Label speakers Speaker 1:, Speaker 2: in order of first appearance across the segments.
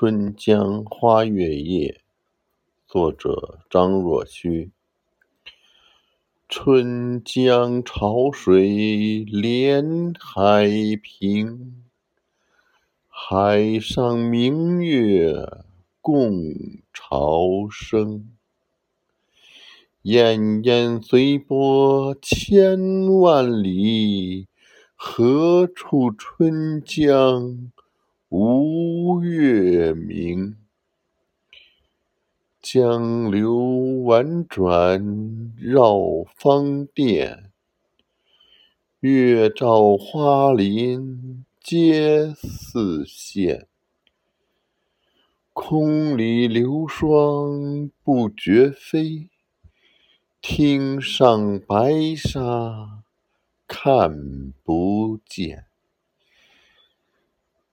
Speaker 1: 春江花月夜，作者张若虚。春江潮水连海平，海上明月共潮生。滟滟随波千万里，何处春江？月明，江流宛转绕芳甸，月照花林皆似霰。空里流霜不觉飞，汀上白沙看不见。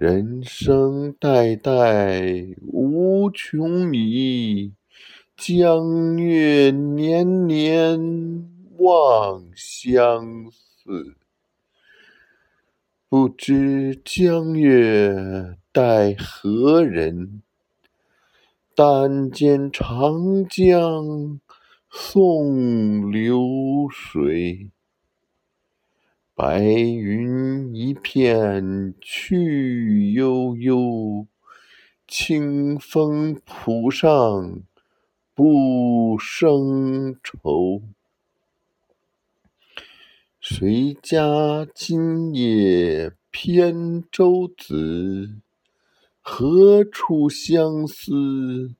Speaker 1: 人生代代无穷已，江月年年望相似。不知江月待何人？但见长江送流水。白云一片去悠悠，清风浦上不胜愁。谁家今夜扁舟子？何处相思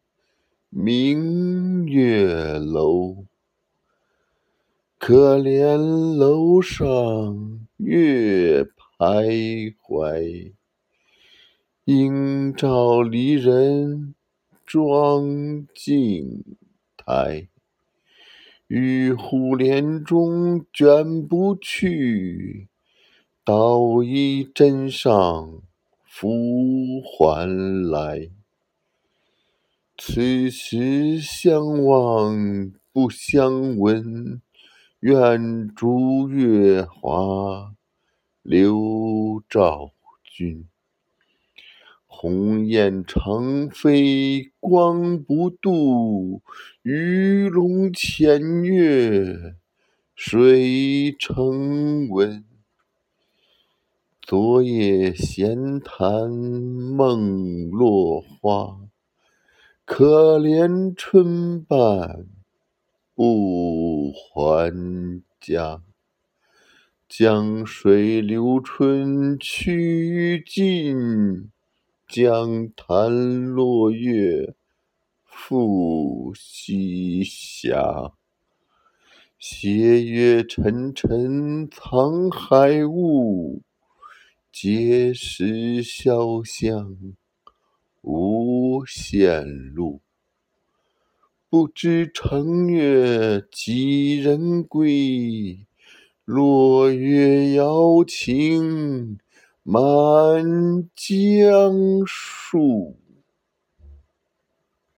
Speaker 1: 明月楼？可怜楼上月徘徊，应照离人妆镜台。玉户帘中卷不去，捣衣砧上拂还来。此时相望不相闻。愿逐月华流照君。鸿雁长飞光不度，鱼龙潜跃水成文。昨夜闲谈梦落花，可怜春半不还家。江水流春去尽，江潭落月复西斜。斜月沉沉藏海雾，碣石潇湘无限路。不知乘月几人归？落月摇情满江树。